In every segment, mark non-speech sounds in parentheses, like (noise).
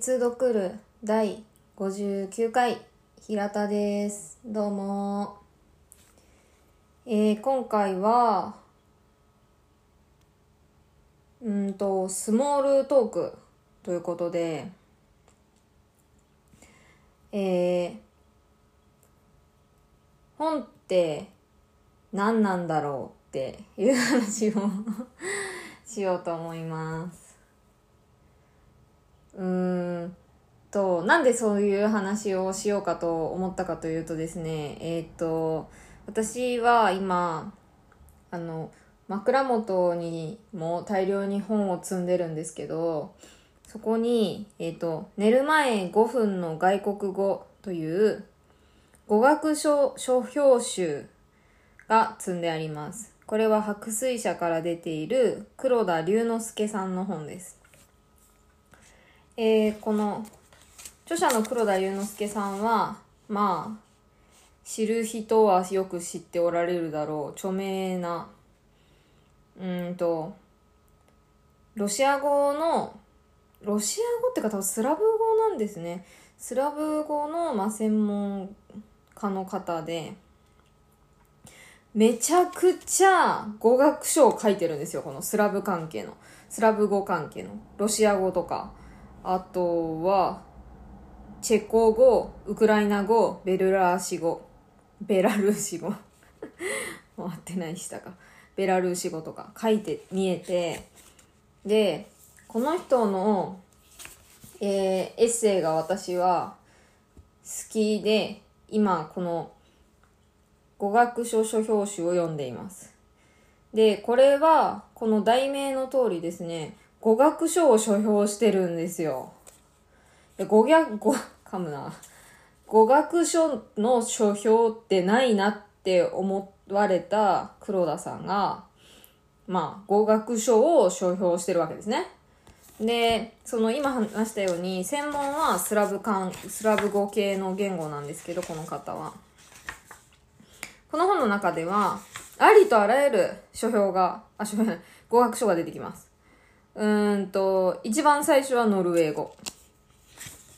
必読る第59回平田です。どうも。えー、今回はうんとスモールトークということでえー、本って何なんだろうっていう話を (laughs) しようと思います。うーんとなんでそういう話をしようかと思ったかというとですねえっ、と私は今あの枕元にも大量に本を積んでるんですけどそこに、えっ、と寝る前5分の外国語という語学書書評集が積んであります。これは白水社から出ている黒田龍之介さんの本です。えー、この著者の黒田祐之介さんはまあ知る人はよく知っておられるだろう。著名なうんとロシア語のロシア語ってか多分スラブ語なんですね。スラブ語の、まあ、専門家の方でめちゃくちゃ語学書を書いてるんですよこのスラブ関係の。スラブ語関係の。ロシア語とか。あとは、チェコ語、ウクライナ語、ベルラーシ語、ベラルーシ語。(laughs) 回ってないしたか。ベラルーシ語とか書いて見えて、で、この人の、えー、エッセイが私は好きで、今この語学書書表紙を読んでいます。で、これは、この題名の通りですね、語学書を書評してるんですよ。語学、語、噛むな。語学書の書評ってないなって思われた黒田さんが、まあ、語学書を書評してるわけですね。で、その今話したように、専門はスラブ漢、スラブ語系の言語なんですけど、この方は。この本の中では、ありとあらゆる書評が、あ、書評語学書が出てきます。うんと、一番最初はノルウェー語。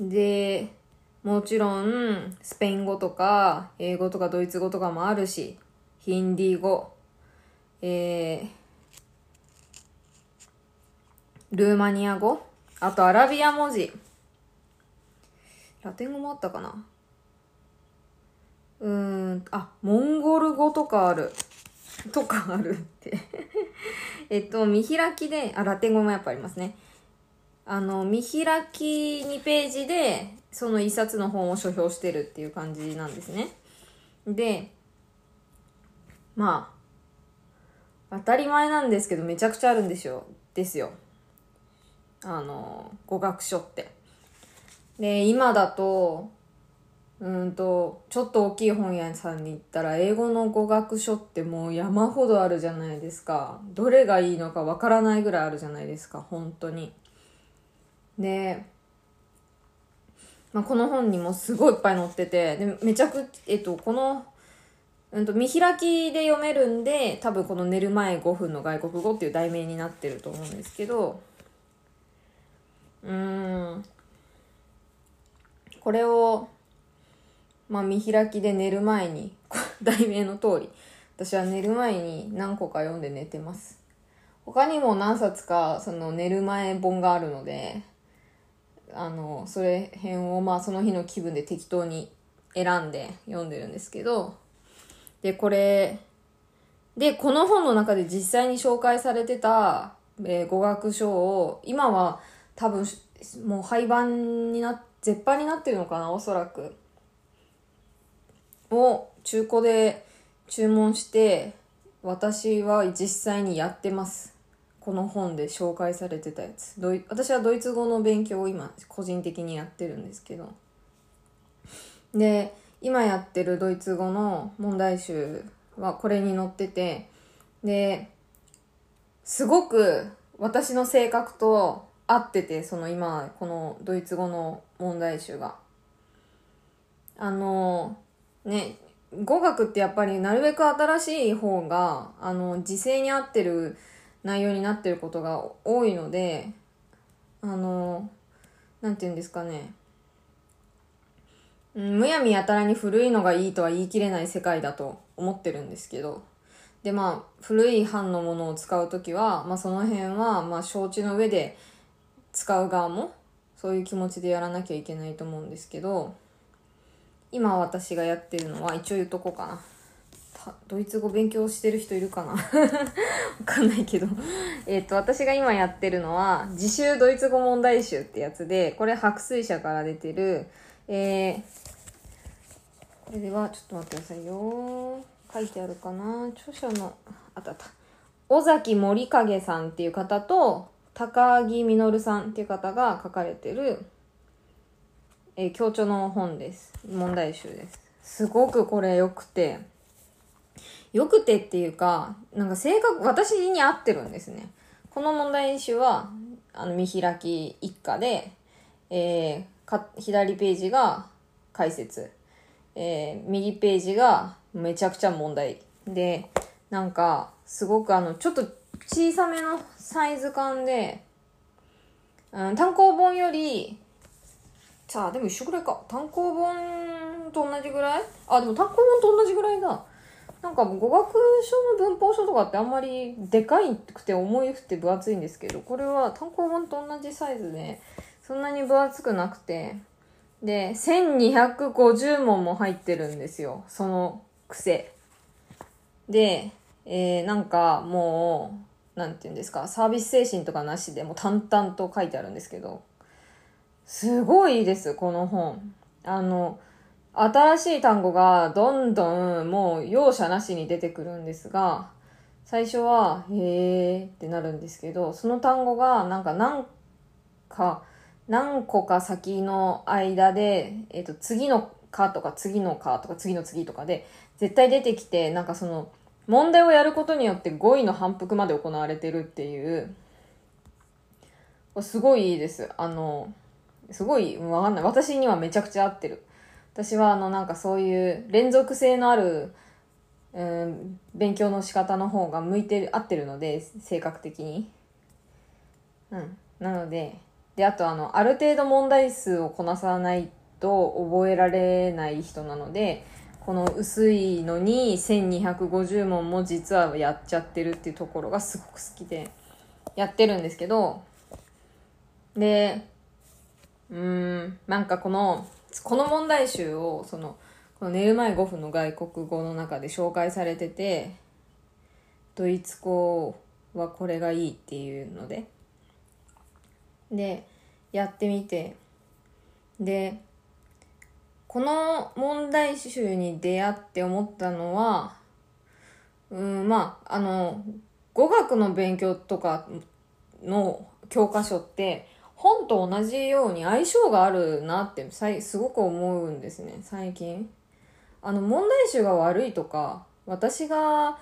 で、もちろん、スペイン語とか、英語とかドイツ語とかもあるし、ヒンディー語、えー、ルーマニア語、あとアラビア文字。ラテン語もあったかなうーん、あ、モンゴル語とかある。(laughs) とかあるって (laughs) えっと、見開きで、あ、ラテン語もやっぱありますね。あの、見開き2ページで、その一冊の本を書評してるっていう感じなんですね。で、まあ、当たり前なんですけど、めちゃくちゃあるんですよ。ですよ。あの、語学書って。で、今だと、うんと、ちょっと大きい本屋さんに行ったら、英語の語学書ってもう山ほどあるじゃないですか。どれがいいのかわからないぐらいあるじゃないですか、本当に。で、まあ、この本にもすごいいっぱい載ってて、で、めちゃく、えっと、この、うんと、見開きで読めるんで、多分この寝る前5分の外国語っていう題名になってると思うんですけど、うーん、これを、まあ見開きで寝る前に、(laughs) 題名の通り、私は寝る前に何個か読んで寝てます。他にも何冊かその寝る前本があるので、あの、それ辺をまあその日の気分で適当に選んで読んでるんですけど、で、これ、で、この本の中で実際に紹介されてた、えー、語学書を、今は多分もう廃盤にな、絶版になってるのかな、おそらく。を中古で注文して私は実際にやってます。この本で紹介されてたやつ。私はドイツ語の勉強を今個人的にやってるんですけど。で今やってるドイツ語の問題集はこれに載っててですごく私の性格と合っててその今このドイツ語の問題集が。あのね、語学ってやっぱりなるべく新しい方が、あの、時勢に合ってる内容になってることが多いので、あの、なんて言うんですかね。むやみやたらに古いのがいいとは言い切れない世界だと思ってるんですけど。で、まあ、古い版のものを使うときは、まあその辺は、まあ承知の上で使う側も、そういう気持ちでやらなきゃいけないと思うんですけど、今私がやってるのは、一応言っとこうかな。ドイツ語勉強してる人いるかな？(laughs) わかんないけどえっと、私が今やってるのは、自習ドイツ語問題集ってやつで、これ白水社から出てる、えー、これでは、ちょっと待ってくださいよ。書いてあるかな？著者の、あったあった。尾崎森影さんっていう方と、高木実さんっていう方が書かれてる、えー、強調の本です。問題集です。すごくこれ良くて、良くてっていうか、なんか性格、私に合ってるんですね。この問題集は、あの、見開き一家で、えー、か、左ページが解説。えー、右ページがめちゃくちゃ問題。で、なんか、すごくあの、ちょっと小さめのサイズ感で、うん、単行本より、さあ、でも一緒ぐらいか。単行本と同じぐらい？あ、でも単行本と同じぐらいだ。なんか語学書の文法書とかってあんまりでかいくて重いくて分厚いんですけど、これは単行本と同じサイズで、そんなに分厚くなくて、で、1250問も入ってるんですよ。その癖。で、えー、なんかもう、なんて言うんですか、サービス精神とかなしでも淡々と書いてあるんですけど、すごいです、この本。あの、新しい単語がどんどんもう容赦なしに出てくるんですが、最初は、へーってなるんですけど、その単語がなんか何か、何個か先の間で、えっ、ー、と、次のかとか次のかとか次の次とかで、絶対出てきて、なんかその、問題をやることによって語彙の反復まで行われてるっていう、すごいいいです。あの、すごい、わかんない。私にはめちゃくちゃ合ってる。私はあのなんかそういう連続性のある、うん、勉強の仕方の方が向いてる、合ってるので、性格的に。うん。なので、で、あとあの、ある程度問題数をこなさないと覚えられない人なので、この薄いのに1250問も実はやっちゃってるっていうところがすごく好きでやってるんですけど、で、うん、なんかこのこの問題集をそのこの寝る前5分の外国語の中で紹介されててドイツ語はこれがいいっていうので。でやってみて。でこの問題集に出会って思ったのはうんまああの語学の勉強とかの教科書って本と同じように相性があるなってすごく思うんですね。最近。あの問題集が悪いとか私が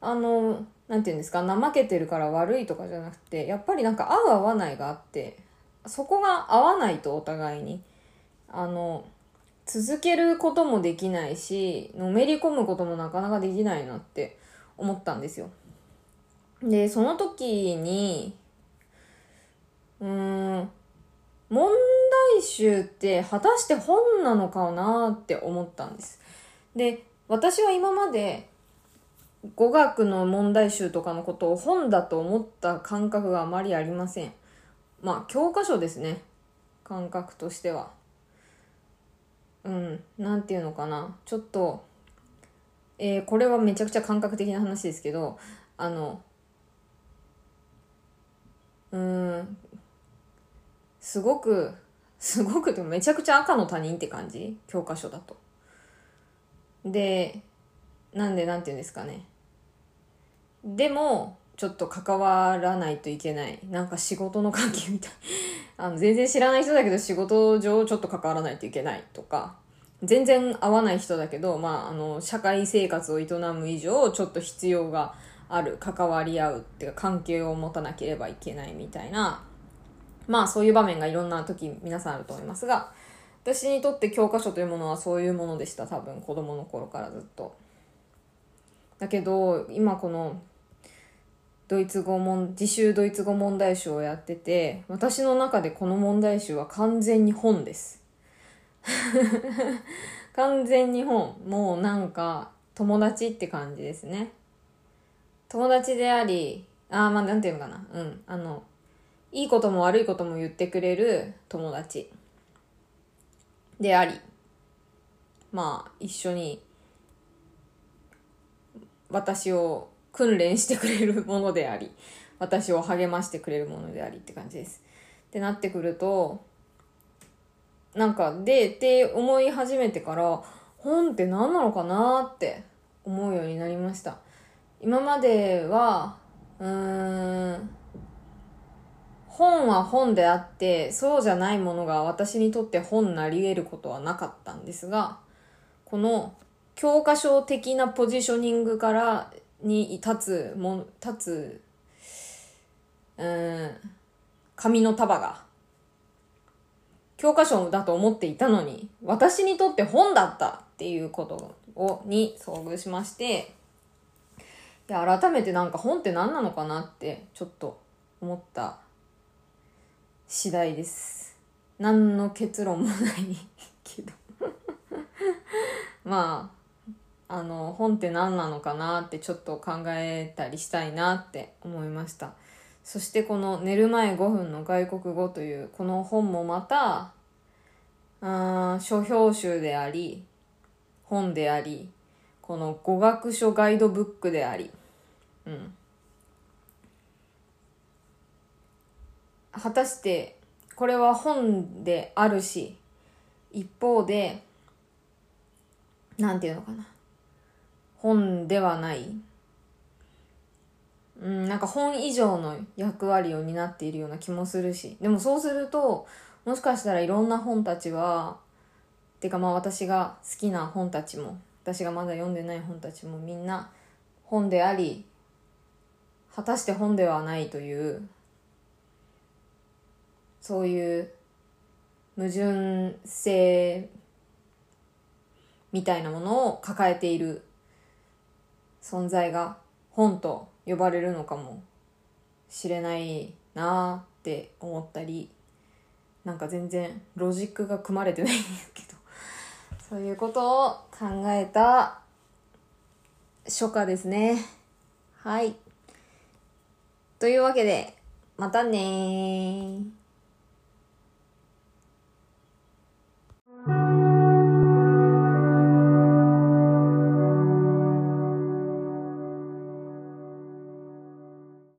あのなんて言うんですか怠けてるから悪いとかじゃなくてやっぱりなんか合う合わないがあってそこが合わないとお互いにあの続けることもできないしのめり込むこともなかなかできないなって思ったんですよ。でその時にうん、問題集って果たして本なのかなって思ったんです。で、私は今まで語学の問題集とかのことを本だと思った感覚があまりありません。まあ、教科書ですね。感覚としては。うん、なんていうのかな。ちょっと、えー、これはめちゃくちゃ感覚的な話ですけど、あの、うん、すごく、すごくでもめちゃくちゃ赤の他人って感じ？教科書だと。で、なんでなんて言うんですかね。でも、ちょっと関わらないといけない。なんか仕事の関係みたい。(laughs) あの、全然知らない人だけど仕事上ちょっと関わらないといけないとか、全然会わない人だけど、まあ、あの、社会生活を営む以上、ちょっと必要がある、関わり合うっていうか、関係を持たなければいけないみたいなまあそういう場面がいろんな時皆さんあると思いますが、私にとって教科書というものはそういうものでした、多分子供の頃からずっと。だけど、今この、ドイツ語問自習ドイツ語問題集をやってて私の中でこの問題集は完全に本です。(laughs) 完全に本。もうなんか友達って感じですね。友達でありああまあなんていうのかな。うん。あのいいことも悪いことも言ってくれる友達でありまあ一緒に私を訓練してくれるものであり私を励ましてくれるものでありって感じです。ってなってくるとなんかでって思い始めてから本って何なのかなって思うようになりました。今まではうーん本は本であってそうじゃないものが私にとって本なり得ることはなかったんですがこの教科書的なポジショニングからに立つも立つうん紙の束が教科書だと思っていたのに私にとって本だったっていうことをに遭遇しましていや改めてなんか本って何なのかなってちょっと思った次第です。何の結論もないけど。まああの本って何なのかなってちょっと考えたりしたいなって思いました。そしてこの「寝る前5分の外国語」というこの本もまたあ書評集であり本でありこの語学書ガイドブックであり。うん。果たしてこれは本であるし一方でなんていうのかな。本ではない。うんなんか本以上の役割を担っているような気もするし。でもそうするともしかしたらいろんな本たちはてかまあ私が好きな本たちも私がまだ読んでない本たちもみんな本であり果たして本ではないというそういう矛盾性みたいなものを抱えている存在が本と呼ばれるのかもしれないなって思ったりなんか全然ロジックが組まれてないんですけどそういうことを考えた初夏ですね。はい。というわけでまたね